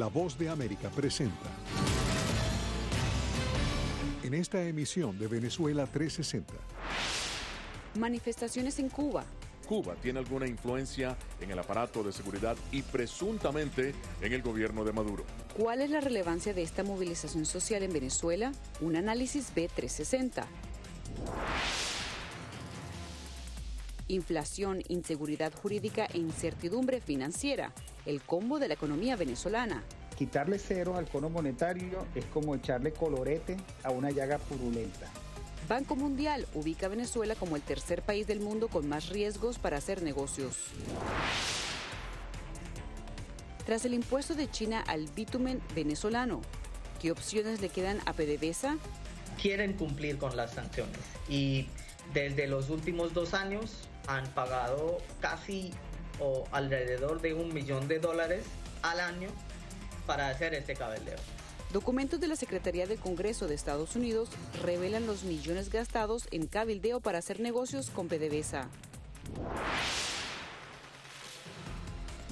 La Voz de América presenta. En esta emisión de Venezuela 360. Manifestaciones en Cuba. Cuba tiene alguna influencia en el aparato de seguridad y presuntamente en el gobierno de Maduro. ¿Cuál es la relevancia de esta movilización social en Venezuela? Un análisis B360. Inflación, inseguridad jurídica e incertidumbre financiera. El combo de la economía venezolana. Quitarle cero al cono monetario es como echarle colorete a una llaga purulenta. Banco Mundial ubica a Venezuela como el tercer país del mundo con más riesgos para hacer negocios. Tras el impuesto de China al bitumen venezolano, ¿qué opciones le quedan a PDVSA? Quieren cumplir con las sanciones y desde los últimos dos años han pagado casi o alrededor de un millón de dólares al año para hacer este cabildeo. Documentos de la Secretaría del Congreso de Estados Unidos revelan los millones gastados en cabildeo para hacer negocios con PDVSA.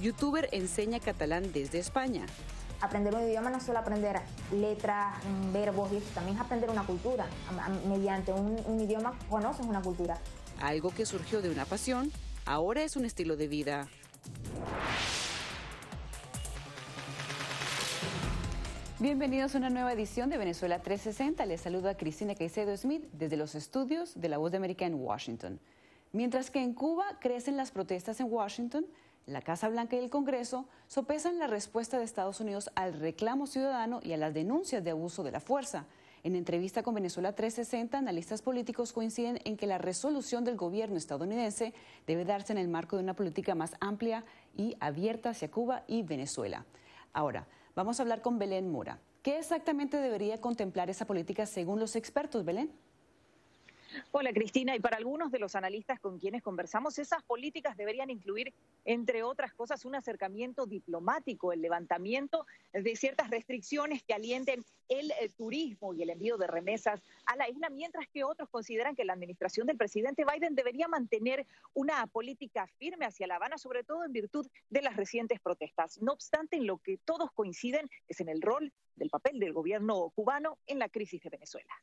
Youtuber enseña catalán desde España. Aprender un idioma no es solo aprender letras, verbos, también es aprender una cultura. Mediante un, un idioma conoces una cultura. Algo que surgió de una pasión, ahora es un estilo de vida. Bienvenidos a una nueva edición de Venezuela 360. Les saludo a Cristina Caicedo Smith desde los estudios de la Voz de América en Washington. Mientras que en Cuba crecen las protestas en Washington, la Casa Blanca y el Congreso sopesan la respuesta de Estados Unidos al reclamo ciudadano y a las denuncias de abuso de la fuerza. En entrevista con Venezuela 360, analistas políticos coinciden en que la resolución del gobierno estadounidense debe darse en el marco de una política más amplia y abierta hacia Cuba y Venezuela. Ahora, Vamos a hablar con Belén Mora. ¿Qué exactamente debería contemplar esa política según los expertos, Belén? Hola Cristina, y para algunos de los analistas con quienes conversamos, esas políticas deberían incluir, entre otras cosas, un acercamiento diplomático, el levantamiento de ciertas restricciones que alienten el, eh, turismo y el envío de remesas a la isla, mientras que otros consideran que la administración del presidente Biden debería mantener una política firme hacia La Habana, sobre todo en virtud de las recientes protestas. No obstante, en lo que todos coinciden es en el rol del papel del gobierno cubano en la crisis de Venezuela.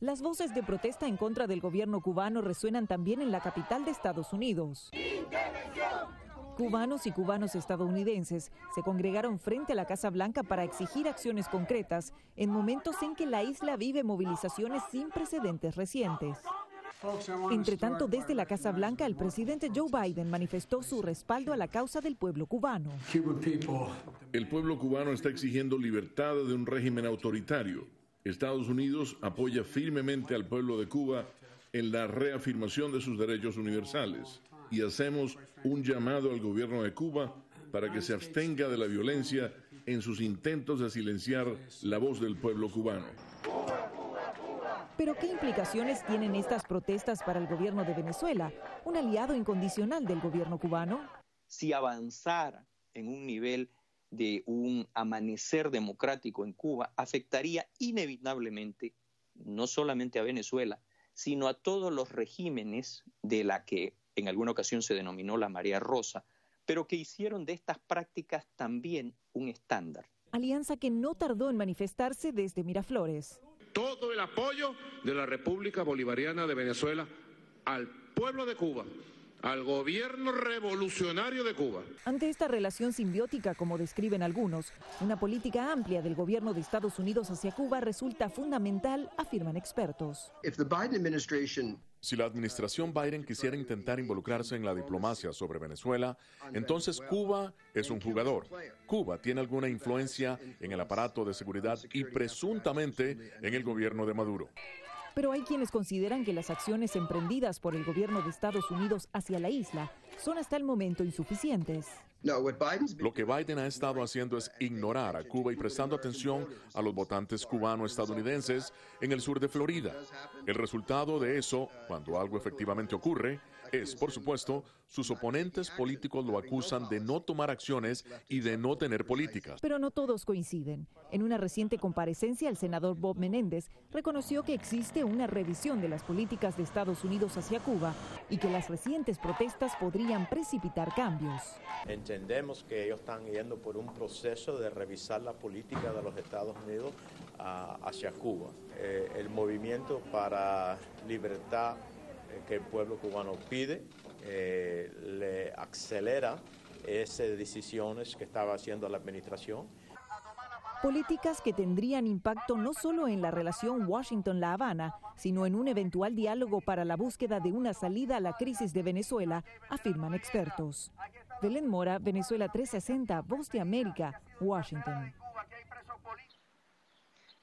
Las voces de protesta en contra del gobierno cubano resuenan también en la capital de Estados Unidos. Cubanos y cubanos estadounidenses se congregaron frente a la Casa Blanca para exigir acciones concretas en momentos en que la isla vive movilizaciones sin precedentes recientes. Entre tanto, desde la Casa Blanca, el presidente Joe Biden manifestó su respaldo a la causa del pueblo cubano. El pueblo cubano está exigiendo libertad de un régimen autoritario. Estados Unidos apoya firmemente al pueblo de Cuba en la reafirmación de sus derechos universales y hacemos un llamado al gobierno de Cuba para que se abstenga de la violencia en sus intentos de silenciar la voz del pueblo cubano. Pero ¿qué implicaciones tienen estas protestas para el gobierno de Venezuela, un aliado incondicional del gobierno cubano? Si avanzara en un nivel de un amanecer democrático en Cuba, afectaría inevitablemente no solamente a Venezuela, sino a todos los regímenes de la que en alguna ocasión se denominó la María Rosa, pero que hicieron de estas prácticas también un estándar. Alianza que no tardó en manifestarse desde Miraflores todo el apoyo de la República Bolivariana de Venezuela al pueblo de Cuba, al gobierno revolucionario de Cuba. Ante esta relación simbiótica, como describen algunos, una política amplia del gobierno de Estados Unidos hacia Cuba resulta fundamental, afirman expertos. Si la administración Biden quisiera intentar involucrarse en la diplomacia sobre Venezuela, entonces Cuba es un jugador. Cuba tiene alguna influencia en el aparato de seguridad y presuntamente en el gobierno de Maduro. Pero hay quienes consideran que las acciones emprendidas por el gobierno de Estados Unidos hacia la isla son hasta el momento insuficientes. Lo que Biden ha estado haciendo es ignorar a Cuba y prestando atención a los votantes cubano-estadounidenses en el sur de Florida. El resultado de eso, cuando algo efectivamente ocurre, es, por supuesto, sus oponentes políticos lo acusan de no tomar acciones y de no tener políticas. Pero no todos coinciden. En una reciente comparecencia, el senador Bob Menéndez reconoció que existe una revisión de las políticas de Estados Unidos hacia Cuba y que las recientes protestas podrían podrían precipitar cambios. Entendemos que ellos están yendo por un proceso de revisar la política de los Estados Unidos ah, hacia Cuba. Eh, el movimiento para libertad eh, que el pueblo cubano pide eh, le acelera esas decisiones que estaba haciendo la administración. Políticas que tendrían impacto no solo en la relación Washington-La Habana, sino en un eventual diálogo para la búsqueda de una salida a la crisis de Venezuela, afirman expertos. Belén Mora, Venezuela 360, Voz de América, Washington.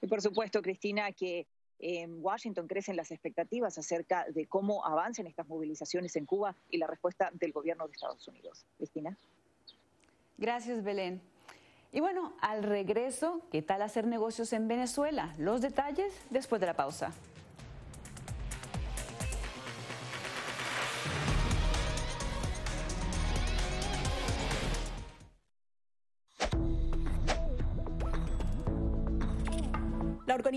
Y por supuesto, Cristina, que en Washington crecen las expectativas acerca de cómo avancen estas movilizaciones en Cuba y la respuesta del gobierno de Estados Unidos. Cristina. Gracias, Belén. Y bueno, al regreso, ¿qué tal hacer negocios en Venezuela? Los detalles después de la pausa.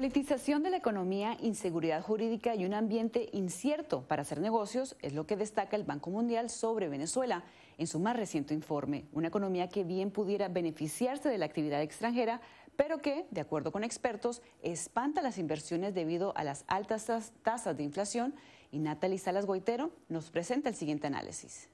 Politización de la economía, inseguridad jurídica y un ambiente incierto para hacer negocios es lo que destaca el Banco Mundial sobre Venezuela en su más reciente informe. Una economía que bien pudiera beneficiarse de la actividad extranjera, pero que, de acuerdo con expertos, espanta las inversiones debido a las altas tasas de inflación. Y Natalie Salas Goitero nos presenta el siguiente análisis.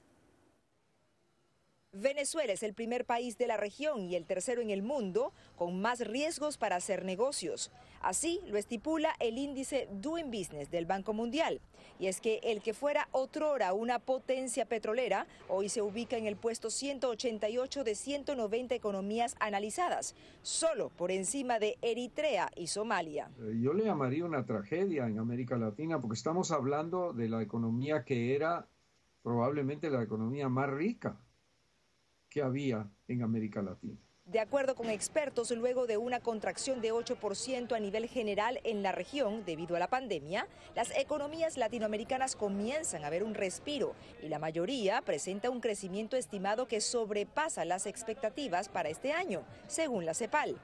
Venezuela es el primer país de la región y el tercero en el mundo con más riesgos para hacer negocios. Así lo estipula el índice Doing Business del Banco Mundial. Y es que el que fuera otrora una potencia petrolera, hoy se ubica en el puesto 188 de 190 economías analizadas, solo por encima de Eritrea y Somalia. Eh, yo le llamaría una tragedia en América Latina porque estamos hablando de la economía que era probablemente la economía más rica que había en América Latina. De acuerdo con expertos, luego de una contracción de 8% a nivel general en la región debido a la pandemia, las economías latinoamericanas comienzan a ver un respiro y la mayoría presenta un crecimiento estimado que sobrepasa las expectativas para este año, según la CEPAL,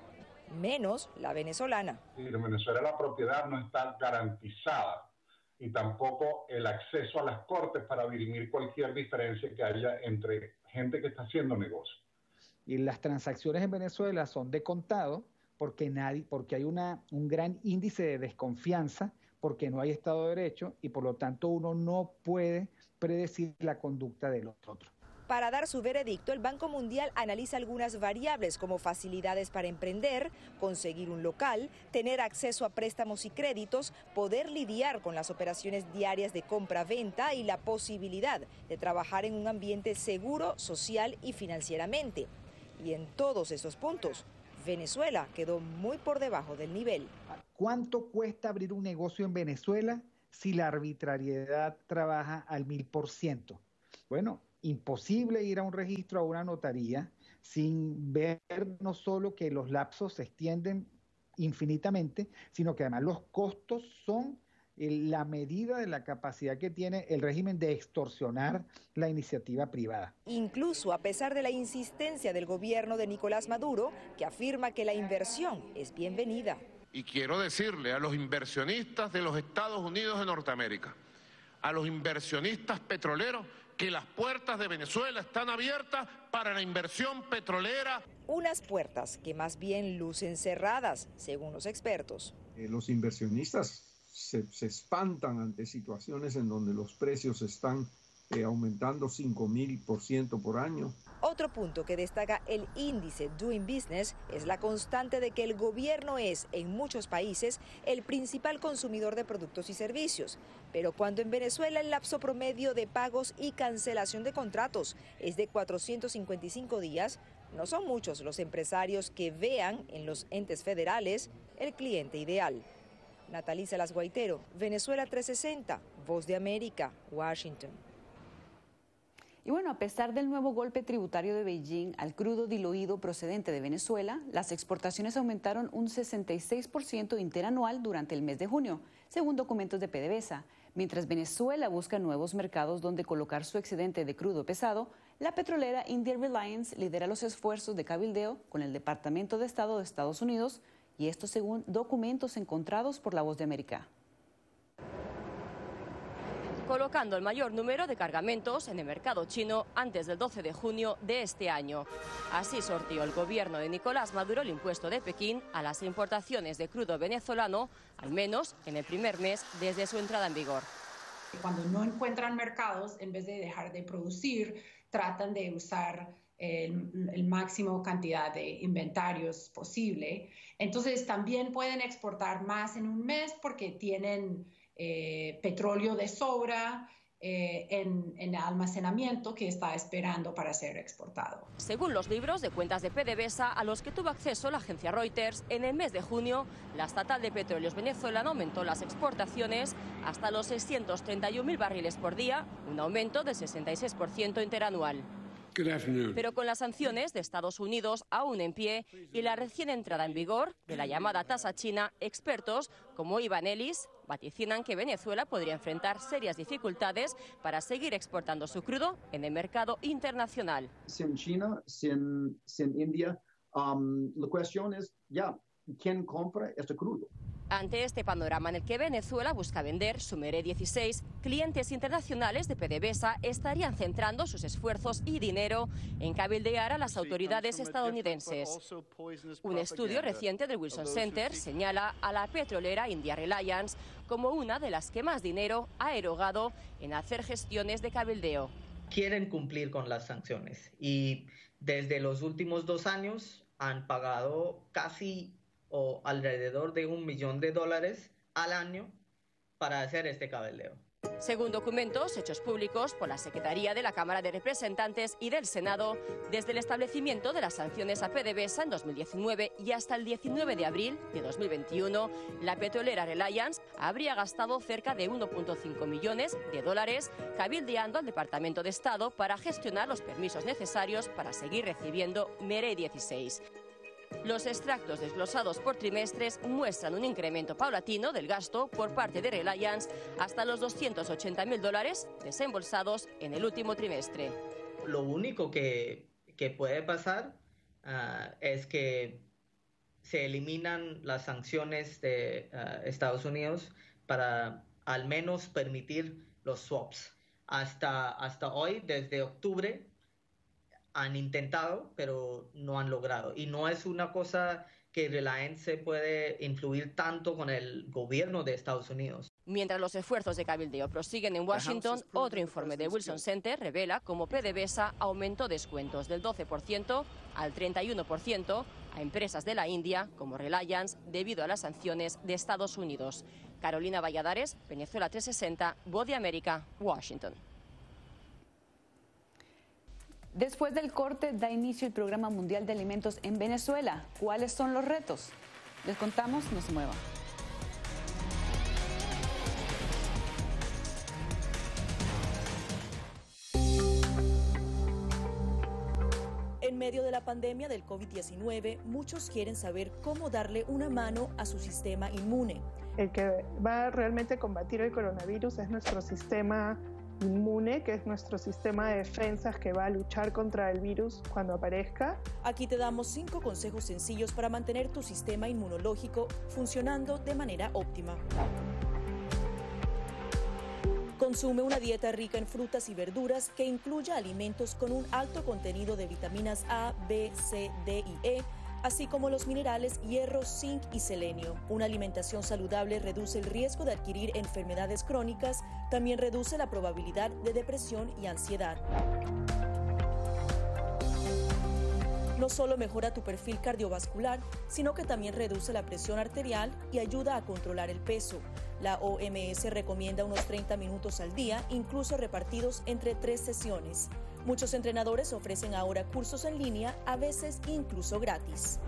menos la venezolana. En Venezuela la propiedad no está garantizada y tampoco el acceso a las cortes para dirimir cualquier diferencia que haya entre gente que está haciendo negocio. Y las transacciones en Venezuela son de contado porque, nadie, porque hay una, un gran índice de desconfianza, porque no hay Estado de Derecho y por lo tanto uno no puede predecir la conducta de los otros. Para dar su veredicto, el Banco Mundial analiza algunas variables como facilidades para emprender, conseguir un local, tener acceso a préstamos y créditos, poder lidiar con las operaciones diarias de compra-venta y la posibilidad de trabajar en un ambiente seguro, social y financieramente. Y en todos esos puntos, Venezuela quedó muy por debajo del nivel. ¿Cuánto cuesta abrir un negocio en Venezuela si la arbitrariedad trabaja al mil por ciento? Bueno, imposible ir a un registro, a una notaría, sin ver no solo que los lapsos se extienden infinitamente, sino que además los costos son la medida de la capacidad que tiene el régimen de extorsionar la iniciativa privada. Incluso a pesar de la insistencia del gobierno de Nicolás Maduro, que afirma que la inversión es bienvenida. Y quiero decirle a los inversionistas de los Estados Unidos de Norteamérica, a los inversionistas petroleros, que las puertas de Venezuela están abiertas para la inversión petrolera. Unas puertas que más bien lucen cerradas, según los expertos. Eh, los inversionistas se, se, espantan ante situaciones en donde los precios están eh, aumentando 5.000% por año. Otro punto que destaca el índice Doing Business es la constante de que el gobierno es, en muchos países, el principal consumidor de productos y servicios. Pero cuando en Venezuela el lapso promedio de pagos y cancelación de contratos es de 455 días, no son muchos los empresarios que vean en los entes federales el cliente ideal. Natalisa Las Guaitero, Venezuela 360, Voz de América, Washington. Y bueno, a pesar del nuevo golpe tributario de Beijing al crudo diluido procedente de Venezuela, las exportaciones aumentaron un 66% interanual durante el mes de junio, según documentos de PDVSA. Mientras Venezuela busca nuevos mercados donde colocar su excedente de crudo pesado, la petrolera India Reliance lidera los esfuerzos de cabildeo con el Departamento de Estado de Estados Unidos, y esto según documentos encontrados por La Voz de América colocando el mayor número de cargamentos en el mercado chino antes del 12 de junio de este año. Así sortió el gobierno de Nicolás Maduro el impuesto de Pekín a las importaciones de crudo venezolano, al menos en el primer mes desde su entrada en vigor. Cuando no encuentran mercados, en vez de dejar de producir, tratan de usar el, máximo cantidad de inventarios posible. Entonces también pueden exportar más en un mes porque tienen eh, petróleo de sobra, eh, en, en, almacenamiento que está esperando para ser exportado. Según los libros de cuentas de PDVSA a los que tuvo acceso la agencia Reuters, en el mes de junio la estatal de petróleos venezolana aumentó las exportaciones hasta los 631.000 barriles por día, un aumento del 66% interanual. Pero con las sanciones de Estados Unidos aún en pie y la recién entrada en vigor de la llamada tasa china, expertos como Ivan Ellis vaticinan que Venezuela podría enfrentar serias dificultades para seguir exportando su crudo en el mercado internacional. Sin China, sin, sin India, um, la cuestión es ya, ¿quién compra este crudo? Ante este panorama en el que Venezuela busca vender su MERE 16, clientes internacionales de PDVSA estarían centrando sus esfuerzos y dinero en cabildear a las autoridades estadounidenses. Un estudio reciente del Wilson Center señala a la petrolera India Reliance como una de las que más dinero ha erogado en hacer gestiones de cabildeo. Quieren cumplir con las sanciones y desde los últimos dos años han pagado casi o alrededor de un millón de dólares al año para hacer este cabeleo. Según documentos hechos públicos por la Secretaría de la Cámara de Representantes y del Senado, desde el establecimiento de las sanciones a PDVSA en 2019 y hasta el 19 de abril de 2021, la petrolera Reliance habría gastado cerca de 1.5 millones de dólares cabildeando al Departamento de Estado para gestionar los permisos necesarios para seguir recibiendo MERE 16. Los extractos desglosados por trimestres muestran un incremento paulatino del gasto por parte de Reliance hasta los 280 mil dólares desembolsados en el último trimestre. Lo único que, que puede pasar uh, es que se eliminan las sanciones de uh, Estados Unidos para al menos permitir los swaps. Hasta, hasta hoy, desde octubre, han intentado, pero no han logrado. Y no es una cosa que Reliance puede influir tanto con el gobierno de Estados Unidos. Mientras los esfuerzos de cabildeo prosiguen en Washington, otro informe del Wilson Center revela cómo PDVSA aumentó descuentos del 12% al 31% a empresas de la India como Reliance debido a las sanciones de Estados Unidos. Carolina Valladares, Venezuela 360, Voz de América, Washington. Después del corte da inicio el Programa Mundial de Alimentos en Venezuela. ¿Cuáles son los retos? Les contamos, no se muevan. En medio de la pandemia del COVID-19, muchos quieren saber cómo darle una mano a su sistema inmune. El que va realmente a combatir el coronavirus es nuestro sistema inmune, que es nuestro sistema de defensas que va a luchar contra el virus cuando aparezca. Aquí te damos cinco consejos sencillos para mantener tu sistema inmunológico funcionando de manera óptima. Consume una dieta rica en frutas y verduras que incluya alimentos con un alto contenido de vitaminas A, B, C, D y E, así como los minerales hierro, zinc y selenio. Una alimentación saludable reduce el riesgo de adquirir enfermedades crónicas, también reduce la probabilidad de depresión y ansiedad. No solo mejora tu perfil cardiovascular, sino que también reduce la presión arterial y ayuda a controlar el peso. La OMS recomienda unos 30 minutos al día, incluso repartidos entre tres sesiones. Muchos entrenadores ofrecen ahora cursos en línea, a veces incluso gratis.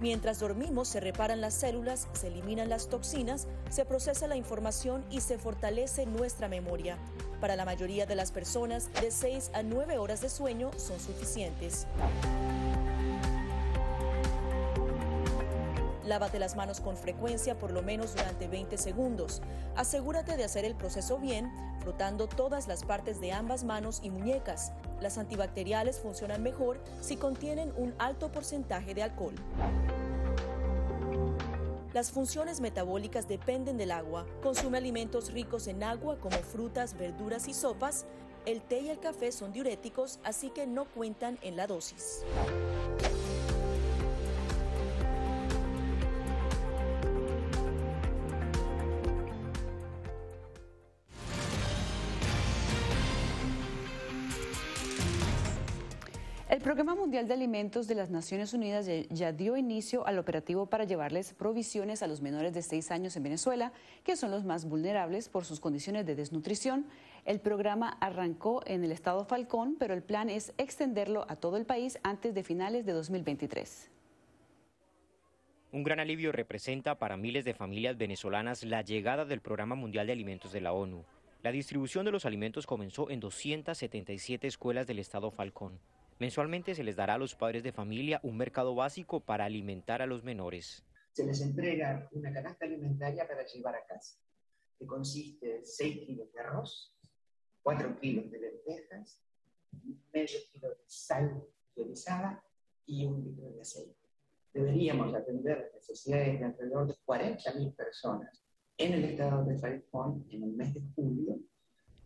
Mientras dormimos se reparan las células, se eliminan las toxinas, se procesa la información y se fortalece nuestra memoria. Para la mayoría de las personas, de 6 a 9 horas de sueño son suficientes. Lávate las manos con frecuencia por lo menos durante 20 segundos. Asegúrate de hacer el proceso bien, frotando todas las partes de ambas manos y muñecas. Las antibacteriales funcionan mejor si contienen un alto porcentaje de alcohol. Las funciones metabólicas dependen del agua. Consume alimentos ricos en agua como frutas, verduras y sopas. El té y el café son diuréticos, así que no cuentan en la dosis. Mundial de Alimentos de las Naciones Unidas ya dio inicio al operativo para llevarles provisiones a los menores de 6 años en Venezuela, que son los más vulnerables por sus condiciones de desnutrición. El programa arrancó en el estado Falcón, pero el plan es extenderlo a todo el país antes de finales de 2023. Un gran alivio representa para miles de familias venezolanas la llegada del Programa Mundial de Alimentos de la ONU. La distribución de los alimentos comenzó en 277 escuelas del estado Falcón. Mensualmente se les dará a los padres de familia un mercado básico para alimentar a los menores. Se les entrega una canasta alimentaria para llevar a casa, que consiste de 6 kilos de arroz, 4 kilos de lentejas, medio kilo de sal utilizada y un litro de aceite. Deberíamos atender necesidades de alrededor de 40.000 personas en el estado de Falcón en el mes de julio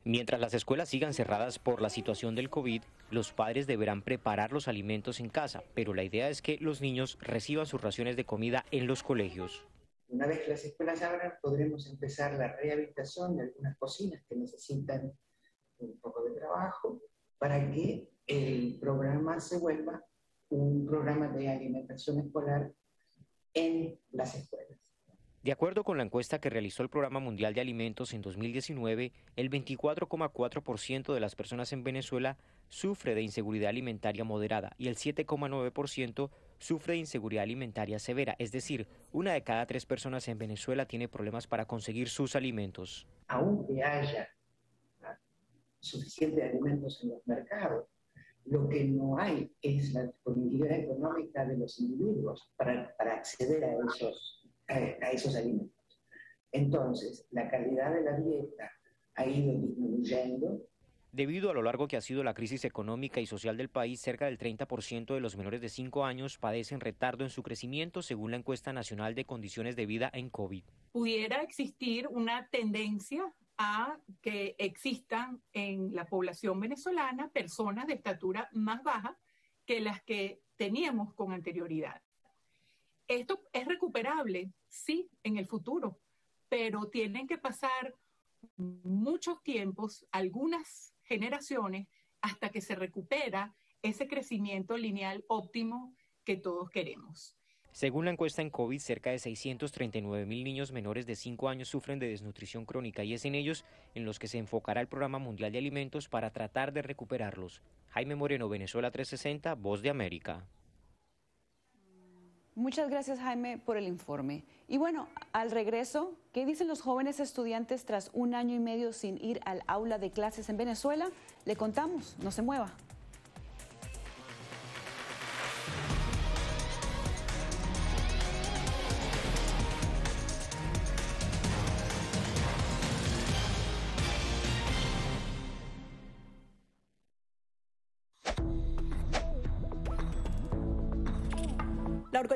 Mientras las escuelas sigan cerradas por la situación del COVID, los padres deberán preparar los alimentos en casa, pero la idea es que los niños reciban sus raciones de comida en los colegios. Una vez que las escuelas abran, podremos empezar la rehabilitación de algunas cocinas que necesitan un poco de trabajo para que el programa se vuelva un programa de alimentación escolar en las escuelas. De acuerdo con la encuesta que realizó el Programa Mundial de Alimentos en 2019, el 24,4% de las personas en Venezuela sufre de inseguridad alimentaria moderada y el 7,9% sufre de inseguridad alimentaria severa, es decir, una de cada tres personas en Venezuela tiene problemas para conseguir sus alimentos. Aunque haya suficientes alimentos en los mercados, lo que no hay es la disponibilidad económica de los individuos para, para acceder a esos a, esos alimentos. Entonces, la calidad de la dieta ha ido disminuyendo. Debido a lo largo que ha sido la crisis económica y social del país, cerca del 30% de los menores de 5 años padecen retardo en su crecimiento, según la encuesta nacional de condiciones de vida en COVID. Pudiera existir una tendencia a que existan en la población venezolana personas de estatura más baja que las que teníamos con anterioridad. Esto es recuperable, sí, en el futuro, pero tienen que pasar muchos tiempos, algunas generaciones, hasta que se recupera ese crecimiento lineal óptimo que todos queremos. Según la encuesta en COVID, cerca de 639 mil niños menores de 5 años sufren de desnutrición crónica y es en ellos en los que se enfocará el Programa Mundial de Alimentos para tratar de recuperarlos. Jaime Moreno, Venezuela 360, Voz de América. Muchas gracias Jaime por el informe. Y bueno, al regreso, ¿qué dicen los jóvenes estudiantes tras un año y medio sin ir al aula de clases en Venezuela? Le contamos, no se mueva.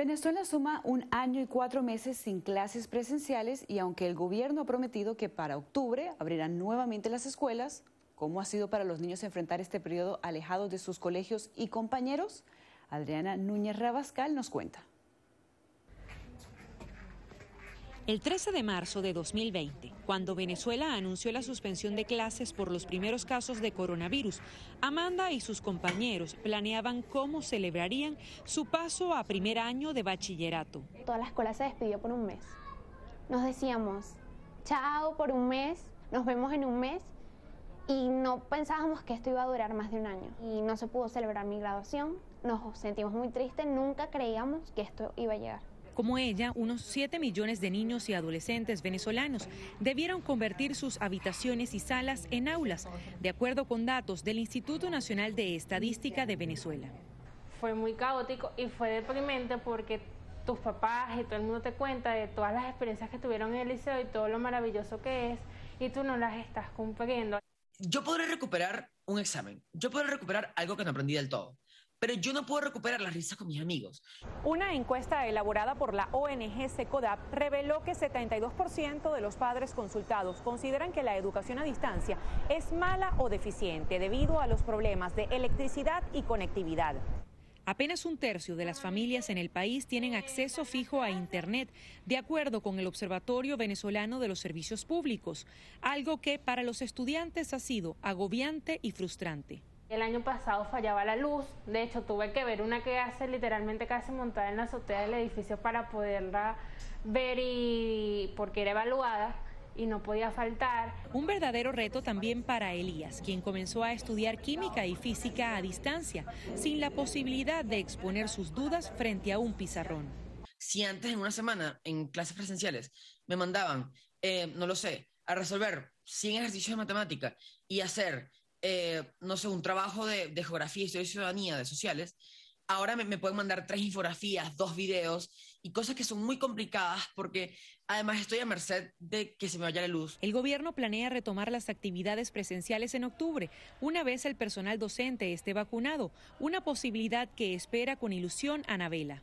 Venezuela suma un año y cuatro meses sin clases presenciales y aunque el gobierno ha prometido que para octubre abrirán nuevamente las escuelas, ¿cómo ha sido para los niños enfrentar este periodo alejados de sus colegios y compañeros? Adriana Núñez Rabascal nos cuenta. El 13 de marzo de 2020, cuando Venezuela anunció la suspensión de clases por los primeros casos de coronavirus, Amanda y sus compañeros planeaban cómo celebrarían su paso a primer año de bachillerato. Toda la escuela se despidió por un mes. Nos decíamos, chao por un mes, nos vemos en un mes y no pensábamos que esto iba a durar más de un año y no se pudo celebrar mi graduación. Nos sentimos muy tristes, nunca creíamos que esto iba a llegar. Como ella, unos 7 millones de niños y adolescentes venezolanos debieron convertir sus habitaciones y salas en aulas, de acuerdo con datos del Instituto Nacional de Estadística de Venezuela. Fue muy caótico y fue deprimente porque tus papás y todo el mundo te cuenta de todas las experiencias que tuvieron en el liceo y todo lo maravilloso que es y tú no las estás cumpliendo. Yo podré recuperar un examen, yo podré recuperar algo que no aprendí del todo, pero yo no puedo recuperar las risas con mis amigos. Una encuesta elaborada por la ONG SECODAP reveló que 72% de los padres consultados consideran que la educación a distancia es mala o deficiente debido a los problemas de electricidad y conectividad. Apenas un tercio de las familias en el país tienen acceso fijo a Internet, de acuerdo con el Observatorio Venezolano de los Servicios Públicos, algo que para los estudiantes ha sido agobiante y frustrante. El año pasado fallaba la luz, de hecho tuve que ver una que hace literalmente casi montada en la azotea del edificio para poderla ver y porque era evaluada y no podía faltar. Un verdadero reto también para Elías, quien comenzó a estudiar química y física a distancia, sin la posibilidad de exponer sus dudas frente a un pizarrón. Si antes en una semana, en clases presenciales, me mandaban, eh, no lo sé, a resolver 100 ejercicios de matemática y hacer, eh, no sé, un trabajo de, geografía, historia y ciudadanía, de sociales, ahora me, me, pueden mandar tres infografías, dos videos y cosas que son muy complicadas porque además estoy a merced de que se me vaya la luz. El gobierno planea retomar las actividades presenciales en octubre, una vez el personal docente esté vacunado, una posibilidad que espera con ilusión Anabela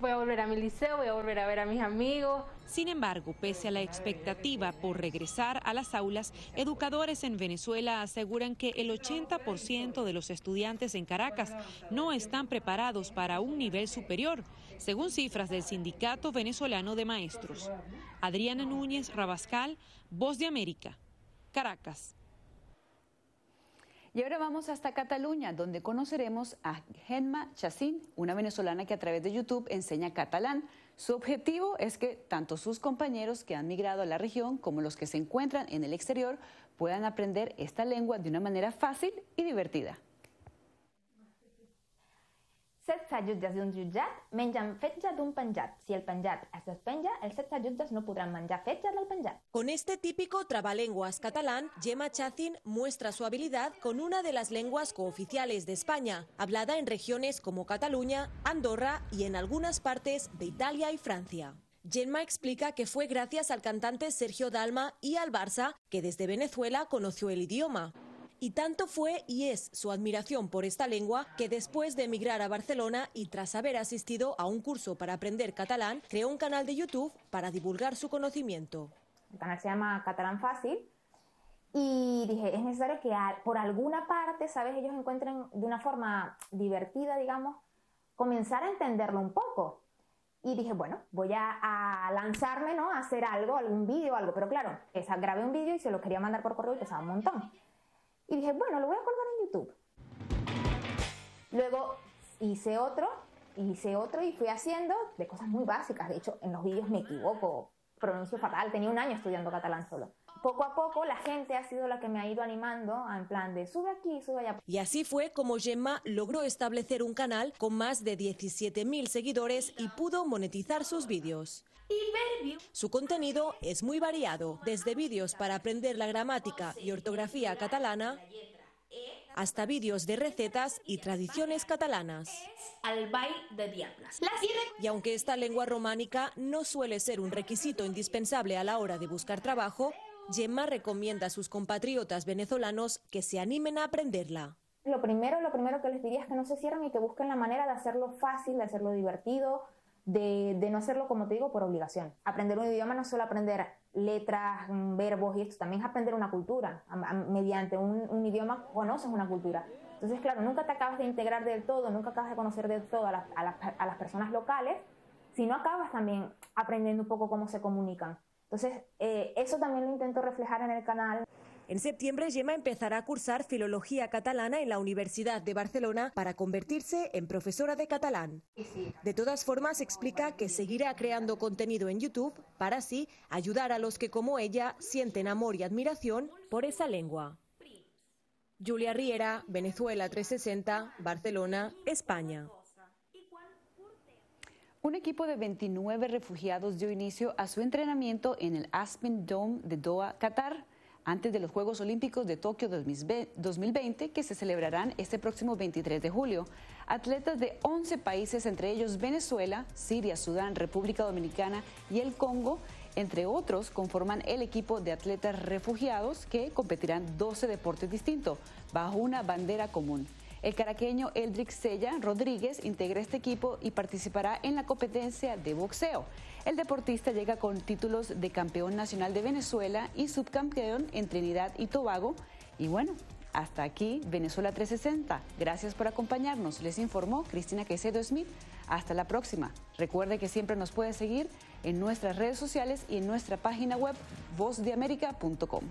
voy a volver a mi liceo, voy a volver a ver a mis amigos. Sin embargo, pese a la expectativa por regresar a las aulas, educadores en Venezuela aseguran que el 80% de los estudiantes en Caracas no están preparados para un nivel superior, según cifras del Sindicato Venezolano de Maestros. Adriana Núñez Rabascal, Voz de América, Caracas. Y ahora vamos hasta Cataluña, donde conoceremos a Genma Chacín, una venezolana que a través de YouTube enseña catalán. Su objetivo es que tanto sus compañeros que han migrado a la región como los que se encuentran en el exterior puedan aprender esta lengua de una manera fácil y divertida. 16 jutges i un jutjat mengen fetge d'un penjat. Si el penjat es despenja, els 16 jutges no podrán menjar fetge del penjat. Con este típico trabalenguas catalán, Gemma Chacin muestra su habilidad con una de las lenguas cooficiales de España, hablada en regiones como Cataluña, Andorra y en algunas partes de Italia y Francia. Gemma explica que fue gracias al cantante Sergio Dalma y al Barça que desde Venezuela conoció el idioma. Y tanto fue y es su admiración por esta lengua que después de emigrar a Barcelona y tras haber asistido a un curso para aprender catalán, creó un canal de YouTube para divulgar su conocimiento. El canal se llama Catalán Fácil y dije, es necesario que por alguna parte, ¿sabes? Ellos encuentren de una forma divertida, digamos, comenzar a entenderlo un poco. Y dije, bueno, voy a, lanzarme, ¿no? A hacer algo, algún vídeo, algo. Pero claro, esa, grabé un vídeo y se lo quería mandar por correo y pesaba un montón. Y dije, bueno, lo voy a colgar en YouTube. Luego hice otro, hice otro y fui haciendo de cosas muy básicas. De hecho, en los vídeos me equivoco, pronuncio fatal. Tenía un año estudiando catalán solo. Poco a poco la gente ha sido la que me ha ido animando en plan de sube aquí, sube allá. Y así fue como Gemma logró establecer un canal con más de 17.000 seguidores y pudo monetizar sus vídeos. Su contenido es muy variado, desde vídeos para aprender la gramática y ortografía catalana hasta vídeos de recetas y tradiciones catalanas. Al baile de diablas. Y aunque esta lengua románica no suele ser un requisito indispensable a la hora de buscar trabajo, Gemma recomienda a sus compatriotas venezolanos que se animen a aprenderla. Lo primero, lo primero que les diría es que no se cierren y que busquen la manera de hacerlo fácil, de hacerlo divertido, de, no hacerlo, como te digo, por obligación. Aprender un idioma no es solo aprender letras, mm, verbos y esto, también es aprender una cultura. mediante un, idioma conoces una cultura. Entonces, claro, nunca te acabas de integrar del todo, nunca acabas de conocer del todo a, las personas locales, sino acabas también aprendiendo un poco cómo se comunican. Entonces, eh, eso también lo intento reflejar en el canal. En septiembre, Gemma empezará a cursar Filología Catalana en la Universidad de Barcelona para convertirse en profesora de catalán. De todas formas, explica que seguirá creando contenido en YouTube para así ayudar a los que, como ella, sienten amor y admiración por esa lengua. Julia Riera, Venezuela 360, Barcelona, España. Un equipo de 29 refugiados dio inicio a su entrenamiento en el Aspen Dome de Doha, Qatar antes de los Juegos Olímpicos de Tokio 2020 que se celebrarán este próximo 23 de julio. Atletas de 11 países, entre ellos Venezuela, Siria, Sudán, República Dominicana y el Congo, entre otros, conforman el equipo de atletas refugiados que competirán 12 deportes distintos bajo una bandera común. El caraqueño Eldrick Sella Rodríguez integra este equipo y participará en la competencia de boxeo. El deportista llega con títulos de campeón nacional de Venezuela y subcampeón en Trinidad y Tobago. Y bueno, hasta aquí Venezuela 360. Gracias por acompañarnos. Les informó Cristina Quecedo Smith. Hasta la próxima. Recuerde que siempre nos puede seguir en nuestras redes sociales y en nuestra página web vozdeamerica.com.